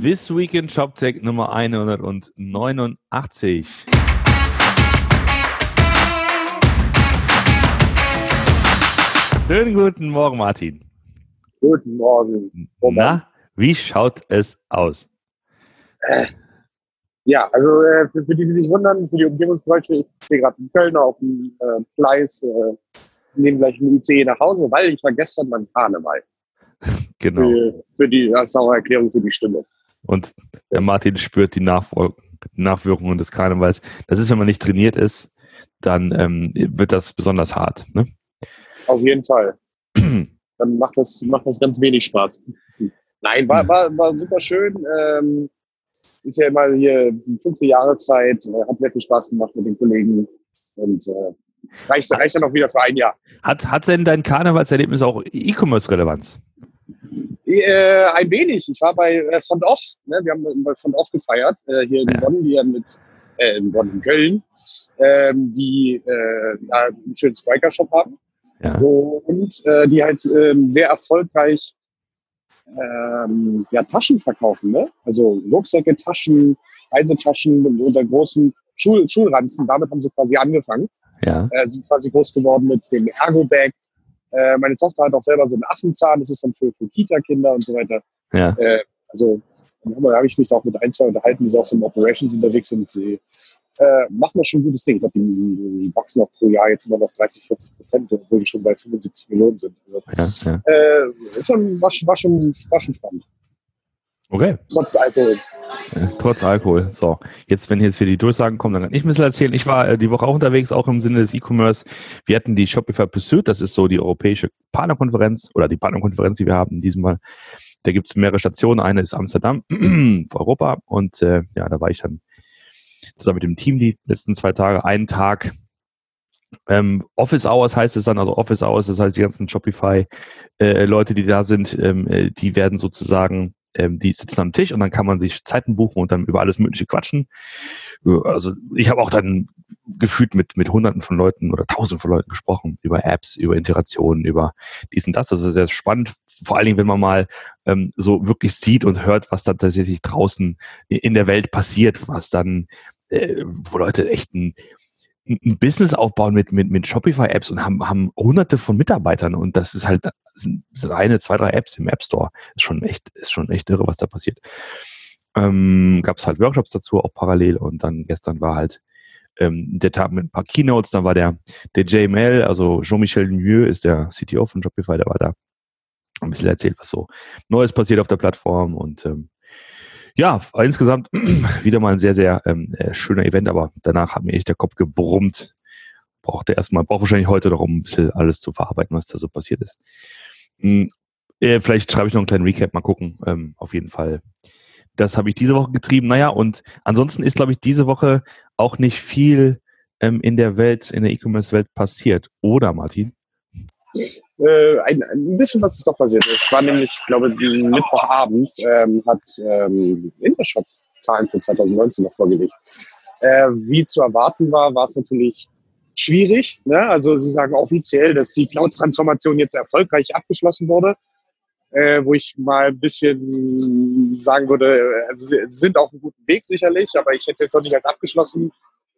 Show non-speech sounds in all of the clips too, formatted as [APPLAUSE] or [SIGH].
This Weekend ShopTech Nummer 189. Schönen guten Morgen, Martin. Guten Morgen. Na, wie schaut es aus? Äh, ja, also äh, für, für, die, die sich wundern, für die Umgebungsgeräusche, ich stehe gerade in Köln auf dem äh, Gleis, äh, nehme gleich ein ICE nach Hause, weil ich war gestern beim Karneval. [LAUGHS] genau. Für, für die, das ist auch eine Erklärung für die Stimme. Und der Martin spürt die Nachwirkungen des Karnevals. Das ist, wenn man nicht trainiert ist, dann ähm, wird das besonders hart. Ne? Auf jeden Fall. [CLEARS THROAT] Dann macht das, macht das ganz wenig Spaß. Nein, war, war, war super schön. Ähm, ist ja immer hier die fünfte Jahreszeit. Äh, hat sehr viel Spaß gemacht mit den Kollegen. Und äh, reicht, reicht ja noch wieder für ein Jahr. Hat, hat denn dein Karnevalserlebnis auch E-Commerce-Relevanz? Äh, ein wenig. Ich war bei äh, Front Off. Ne? Wir haben bei Front Off gefeiert, äh, hier in ja. Bonn, die mit äh, in Bonn in Köln, ähm, die äh, ja, einen schönen Spriker-Shop haben. Ja. Und äh, die halt ähm, sehr erfolgreich ähm, ja, Taschen verkaufen, ne? Also Rucksäcke, Taschen, Reisetaschen unter großen Schul Schulranzen. Damit haben sie quasi angefangen. Ja. Äh, sind quasi groß geworden mit dem Ergo-Bag. Äh, meine Tochter hat auch selber so einen Affenzahn, das ist dann für, für Kita-Kinder und so weiter. Ja. Äh, also da habe ich mich auch mit ein, zwei unterhalten, die so auch so im Operations unterwegs sind. Die äh, machen das schon ein gutes Ding. Ich glaube, die, die, wachsen auch pro Jahr jetzt immer noch 30, 40 Prozent, obwohl die schon bei 75 Millionen sind. Also, ja, ja. Äh, schon, war, war, schon, war schon spannend. Okay. Trotz Alkohol. Trotz Alkohol. So, jetzt, wenn jetzt wieder die Durchsagen kommen, dann kann ich ein bisschen erzählen. Ich war äh, die Woche auch unterwegs, auch im Sinne des E-Commerce. Wir hatten die Shopify Pursuit, das ist so die europäische Partnerkonferenz oder die Partnerkonferenz, die wir haben in diesem Mal. Da gibt es mehrere Stationen. Eine ist Amsterdam [CLEARS THROAT] für Europa und äh, ja, da war ich dann zusammen mit dem Team die letzten zwei Tage, einen Tag ähm, Office Hours heißt es dann, also Office Hours, das heißt die ganzen Shopify-Leute, äh, die da sind, ähm, äh, die werden sozusagen ähm, die sitzen am Tisch und dann kann man sich Zeiten buchen und dann über alles Mögliche quatschen. Also ich habe auch dann gefühlt mit, mit Hunderten von Leuten oder Tausenden von Leuten gesprochen über Apps, über Integrationen, über dies und das. Also sehr spannend, vor allen Dingen, wenn man mal ähm, so wirklich sieht und hört, was da tatsächlich draußen in der Welt passiert, was dann, äh, wo Leute echt ein ein Business aufbauen mit, mit, mit Shopify-Apps und haben, haben hunderte von Mitarbeitern und das ist halt eine, zwei, drei Apps im App Store. Ist schon echt, ist schon echt irre, was da passiert. Ähm, Gab es halt Workshops dazu auch parallel und dann gestern war halt ähm, der Tag mit ein paar Keynotes, dann war der, der JML, also Jean-Michel Mieux ist der CTO von Shopify, der war da ein bisschen erzählt, was so Neues passiert auf der Plattform und ähm, ja, insgesamt [CLEARS THROAT] wieder mal ein sehr, sehr ähm, äh, schöner Event, aber danach hat mir echt der Kopf gebrummt. Brauchte erstmal, braucht wahrscheinlich heute noch, um ein bisschen alles zu verarbeiten, was da so passiert ist. Hm, äh, vielleicht schreibe ich noch einen kleinen Recap, mal gucken. Ähm, auf jeden Fall. Das habe ich diese Woche getrieben. Naja, und ansonsten ist, glaube ich, diese Woche auch nicht viel ähm, in der Welt, in der E-Commerce-Welt passiert. Oder, Martin? Äh, ein, ein bisschen was ist doch passiert. Es war nämlich, ich glaube, Mittwochabend ähm, hat ähm, Intershop Zahlen für 2019 noch vorgelegt. Äh, wie zu erwarten war, war es natürlich schwierig. Ne? Also sie sagen offiziell, dass die Cloud-Transformation jetzt erfolgreich abgeschlossen wurde. Äh, wo ich mal ein bisschen sagen würde, also sind auf einem guten Weg sicherlich, aber ich hätte es jetzt noch nicht als abgeschlossen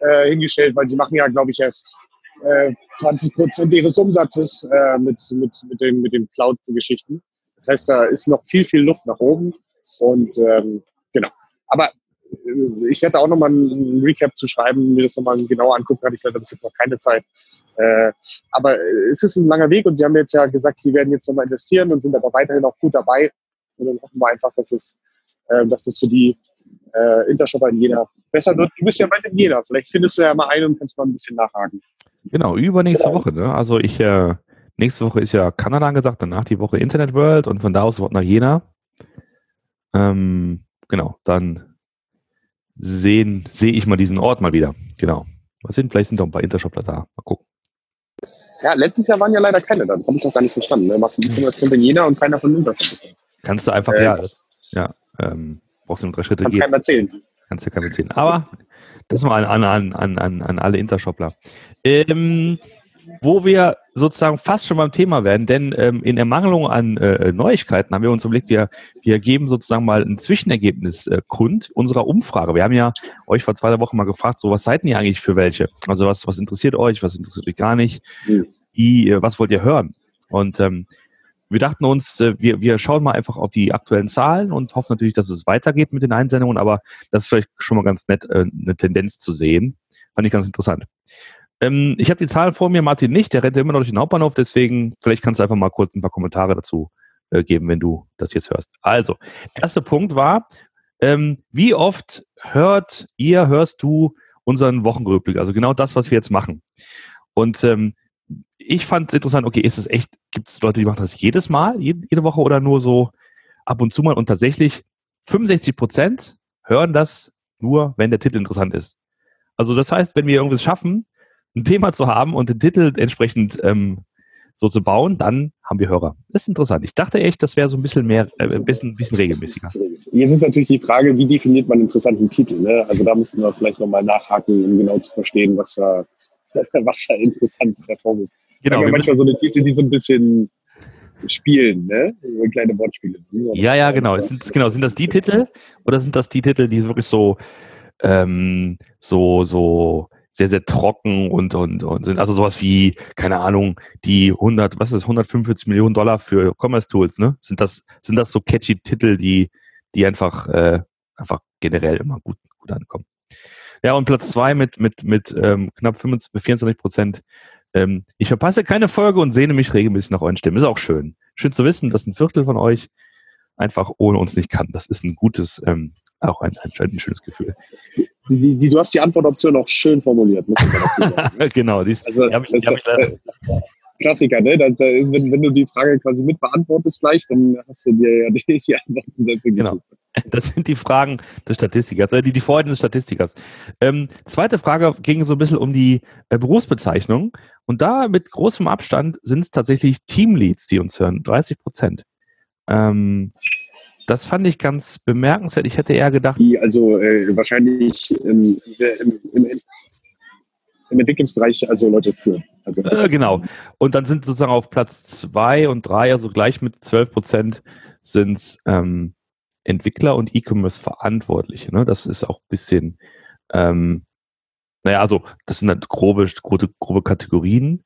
äh, hingestellt, weil sie machen ja, glaube ich, erst 20 äh, Prozent ihres Umsatzes äh, mit, mit, mit den, mit den Cloud-Geschichten. Das heißt, da ist noch viel, viel Luft nach oben. Und ähm, genau. Aber äh, ich werde auch nochmal ein Recap zu schreiben, mir das nochmal genau angucken kann. Ich leider bis jetzt noch keine Zeit. Äh, aber es ist ein langer Weg und Sie haben jetzt ja gesagt, Sie werden jetzt nochmal investieren und sind aber weiterhin auch gut dabei. Und dann hoffen wir einfach, dass es, äh, dass es für die äh, Intershopper in Jena besser wird. Du bist ja bald in Jena. Vielleicht findest du ja mal einen und kannst mal ein bisschen nachhaken. Genau, übernächste Woche. Ne? Also ich, äh, nächste Woche ist ja Kanada angesagt, danach die Woche Internet World und von da aus nach Jena. Ähm, genau, dann sehen, sehe ich mal diesen Ort mal wieder. Genau. Mal sehen, vielleicht sind doch ein paar Intershopler da. Mal gucken. Ja, letztes Jahr waren ja leider keine da. Das habe ich doch gar nicht verstanden. Ne? Machst du E-Commerce in Jena und keiner von Intershop. Kannst du einfach, äh, ja, das, ja, ähm, brauchst du nur drei Schritte gehen. Kannst keinem erzählen. Kannst du keinem erzählen. Aber das mal an, an, an, an, an alle Intershopler. Ähm, wo wir sozusagen fast schon beim Thema werden, denn ähm, in Ermangelung an äh, Neuigkeiten haben wir uns überlegt, wir, wir geben sozusagen mal ein Zwischenergebnis äh, kund unserer Umfrage. Wir haben ja euch vor zwei Wochen mal gefragt, so was seid ihr eigentlich für welche? Also was, was interessiert euch, was interessiert euch gar nicht? Wie, äh, was wollt ihr hören? Und ähm, wir dachten uns, äh, wir, wir schauen mal einfach auf die aktuellen Zahlen und hoffen natürlich, dass es weitergeht mit den Einsendungen, aber das ist vielleicht schon mal ganz nett, äh, eine Tendenz zu sehen. Fand ich ganz interessant. Ähm, ich habe die Zahlen vor mir, Martin nicht, der rennt ja immer noch durch den Hauptbahnhof, deswegen vielleicht kannst du einfach mal kurz ein paar Kommentare dazu äh, geben, wenn du das jetzt hörst. Also, erster Punkt war, ähm, wie oft hört ihr, hörst du unseren Wochenrückblick, also genau das, was wir jetzt machen. Und ähm, ich fand es interessant, okay, ist es echt, gibt es Leute, die machen das jedes Mal, jede, jede Woche oder nur so ab und zu mal und tatsächlich 65 Prozent hören das nur, wenn der Titel interessant ist. Also das heißt, wenn wir irgendwas schaffen, ein Thema zu haben und den Titel entsprechend ähm, so zu bauen, dann haben wir Hörer. Das ist interessant. Ich dachte echt, das wäre so ein bisschen mehr, äh, ein bisschen, bisschen regelmäßiger. Jetzt ist natürlich die Frage, wie definiert man einen interessanten Titel? Ne? Also da müssen wir vielleicht nochmal nachhaken, um genau zu verstehen, was da, [LAUGHS] was da interessant hervorgeht. Genau. Haben manchmal so eine Titel, die so ein bisschen spielen, ne? Kleine Wortspiele. Ja, ja, genau. Sind, genau. Sind das die Titel oder sind das die Titel, die wirklich so, ähm, so, so sehr, sehr trocken und, und, und sind also sowas wie, keine Ahnung, die 100, was ist 145 Millionen Dollar für Commerce Tools, ne? Sind das, sind das so catchy Titel, die, die einfach, äh, einfach generell immer gut, gut ankommen? Ja, und Platz zwei mit, mit, mit ähm, knapp 25, 24 Prozent. Ähm, ich verpasse keine Folge und sehne mich regelmäßig nach euren Stimmen. Ist auch schön. Schön zu wissen, dass ein Viertel von euch einfach ohne uns nicht kann. Das ist ein gutes, ähm, auch ein, ein, ein schönes Gefühl. Die, die, die, du hast die Antwortoption auch schön formuliert. [LAUGHS] genau, die, also, die habe ich, die hab ich leider. Klassiker, ne? Da, da ist, wenn, wenn du die Frage quasi mit beantwortest gleich, dann hast du dir ja [LAUGHS] die, die Antworten selbst Genau. [LAUGHS] Das sind die Fragen des Statistikers, äh, die, die Freuden des Statistikers. Ähm, zweite Frage ging so ein bisschen um die äh, Berufsbezeichnung. Und da mit großem Abstand sind es tatsächlich Teamleads, die uns hören, 30 Prozent. Ähm, das fand ich ganz bemerkenswert. Ich hätte eher gedacht. Die also äh, wahrscheinlich im, im, im, im, Entwicklungsbereich also Leute führen. Also, äh, genau. Und dann sind sozusagen auf Platz zwei und drei, also gleich mit 12 Prozent, sind ähm, Entwickler und E-Commerce-Verantwortliche. Ne? Das ist auch ein bisschen, ähm, naja, also das sind halt grobe, grobe, grobe Kategorien.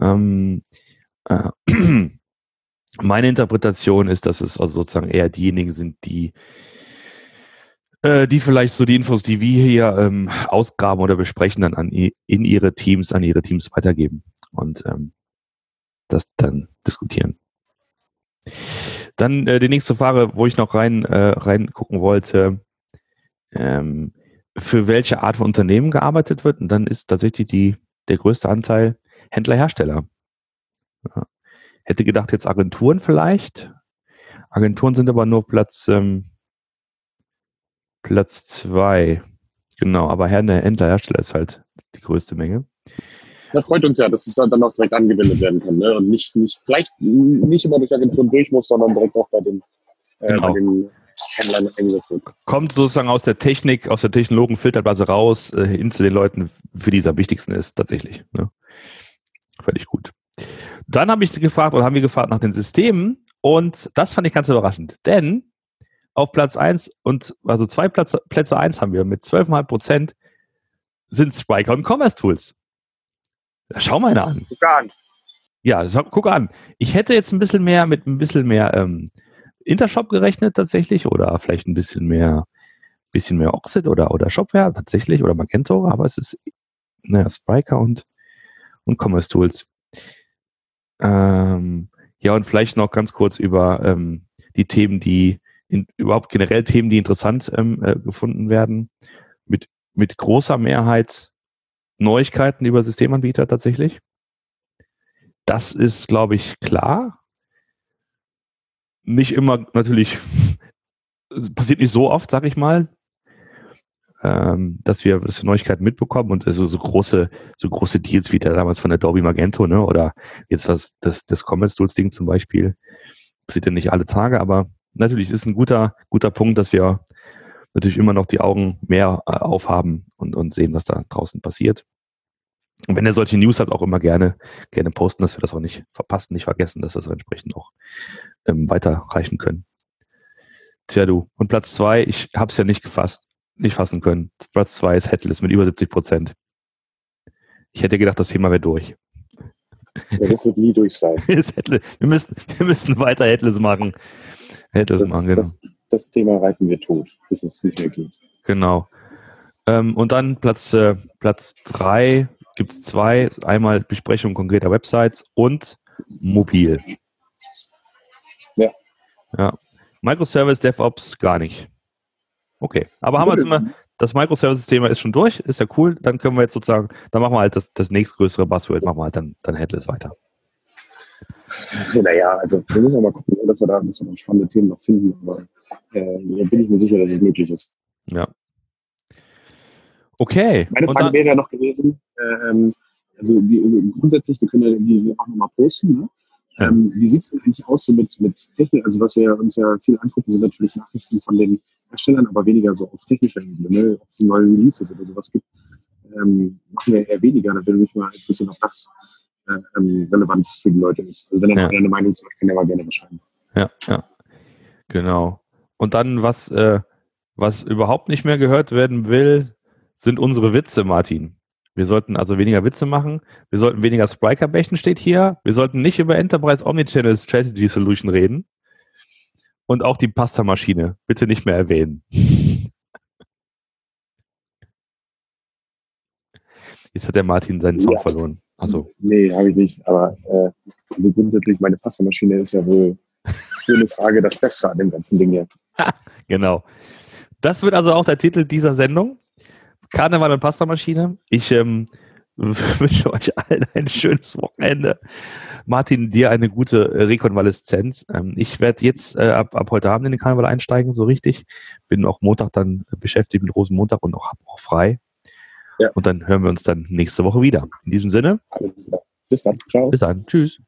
Ähm, äh, [CLEARS THROAT] Meine Interpretation ist, dass es also sozusagen eher diejenigen sind, die äh, die vielleicht so die Infos, die wir hier ähm, ausgraben oder besprechen, dann an in ihre Teams, an ihre Teams weitergeben und ähm, das dann diskutieren. Dann äh, die nächste Frage, wo ich noch rein äh, reingucken wollte, ähm, für welche Art von Unternehmen gearbeitet wird. Und dann ist tatsächlich die, der größte Anteil Händler-Hersteller. Ja. Hätte gedacht, jetzt Agenturen vielleicht. Agenturen sind aber nur Platz, ähm, Platz zwei. Genau, aber Händler, Hersteller ist halt die größte Menge. Das freut uns ja, dass es dann auch direkt angewendet werden kann. Ne? Und nicht, nicht, vielleicht nicht immer durch Agenturen durch muss, sondern direkt auch bei den, äh, genau. bei den Händlern eingesetzt wird. Kommt sozusagen aus der Technik, aus der Technologen-Filterblase raus, äh, hin zu den Leuten, für die es am wichtigsten ist, tatsächlich. Ne? Völlig gut. Dann habe ich gefragt oder haben wir gefragt nach den Systemen und das fand ich ganz überraschend, denn auf Platz 1 und also zwei Plätze, Plätze 1 haben wir mit 12,5 Prozent sind Spriker und Commerce Tools. Schau mal an. Guck an. Ja, guck an. Ich hätte jetzt ein bisschen mehr mit ein bisschen mehr ähm, Intershop gerechnet tatsächlich oder vielleicht ein bisschen mehr bisschen mehr Oxid oder oder Shopware tatsächlich oder Magento, aber es ist naja, Spriker und und Commerce Tools. Ähm, ja, und vielleicht noch ganz kurz über ähm, die Themen, die in, überhaupt generell Themen, die interessant ähm, äh, gefunden werden. Mit, mit großer Mehrheit Neuigkeiten über Systemanbieter tatsächlich. Das ist, glaube ich, klar. Nicht immer natürlich, passiert nicht so oft, sag ich mal ähm, dass wir wir Neuigkeiten mitbekommen und also so große so große Deals wie der damals von Adobe Magento ne oder jetzt was das das Commerce Tools Ding zum Beispiel passiert ja nicht alle Tage aber natürlich ist ein guter guter Punkt dass wir natürlich immer noch die Augen mehr äh, aufhaben und und sehen was da draußen passiert Und wenn ihr solche News habt, auch immer gerne, gerne posten, dass wir das auch nicht verpassen, nicht vergessen, dass wir es entsprechend auch ähm, weiterreichen können. Tja, du. Und Platz zwei, ich habe es ja nicht gefasst, nicht fassen können. Platz zwei ist Headless mit über 70 Prozent. Ich hätte gedacht, das Thema wäre durch. Ja, das wird nie durch sein. [LAUGHS] wir, müssen, wir müssen weiter Headless machen. Headless das, machen, genau. Das, das, Thema reiten wir tot, bis es nicht mehr geht. Genau. Ähm, und dann Platz, äh, Platz drei gibt es zwei. Einmal Besprechung konkreter Websites und mobil. Ja. Ja. Microservice, DevOps gar nicht. Okay. Aber haben wir jetzt immer, das Microservices-Thema ist schon durch, ist ja cool. Dann können wir jetzt sozusagen, dann machen wir halt das, das nächstgrößere Buzzword, machen wir halt dann, dann Headless weiter. Naja, also wir müssen mal gucken, dass wir da, dass wir da spannende Themen noch finden. Aber äh, da bin ich mir sicher, dass es möglich ist. Ja. Okay. Meine Frage wäre ja noch gewesen, ähm, also die, grundsätzlich, wir können ja die auch nochmal posten, ne? Ähm, wie sieht es denn eigentlich aus so mit, mit Technik? Also was wir uns ja viel angucken, sind natürlich Nachrichten von den Herstellern, aber weniger so auf technischer Ebene, ne? ob es neue Releases oder sowas gibt. Ähm, machen wir eher weniger. Da würde mich mal interessieren, ob das äh, ähm, relevant für die Leute ist. Also wenn ihr ja. eine Meinung zu kann ihr mal gerne beschreiben. Ja, ja. Genau. Und dann, was, äh, was überhaupt nicht mehr gehört werden will, sind unsere Witze, Martin. Wir sollten also weniger Witze machen. Wir sollten weniger Spriker bächen, steht hier. Wir sollten nicht über Enterprise Omnichannel Strategy Solution reden. Und auch die Pasta-Maschine. Bitte nicht mehr erwähnen. [LAUGHS] Jetzt hat der Martin seinen Song ja. verloren. Achso. Nee, habe ich nicht. Aber äh, also grundsätzlich, meine Pasta-Maschine ist ja wohl [LAUGHS] ohne Frage das Beste an dem ganzen Ding hier. [LAUGHS] genau. Das wird also auch der Titel dieser Sendung. Karneval und Pastamaschine. Ich ähm, [LAUGHS] wünsche euch allen ein schönes Wochenende. Martin, dir eine gute Rekonvaleszenz. Ähm, ich werde jetzt äh, ab, ab heute Abend in den Karneval einsteigen, so richtig. Bin auch Montag dann beschäftigt mit Rosenmontag und auch, auch frei. Ja. Und dann hören wir uns dann nächste Woche wieder. In diesem Sinne. Alles klar. Bis dann. Ciao. Bis dann. Tschüss.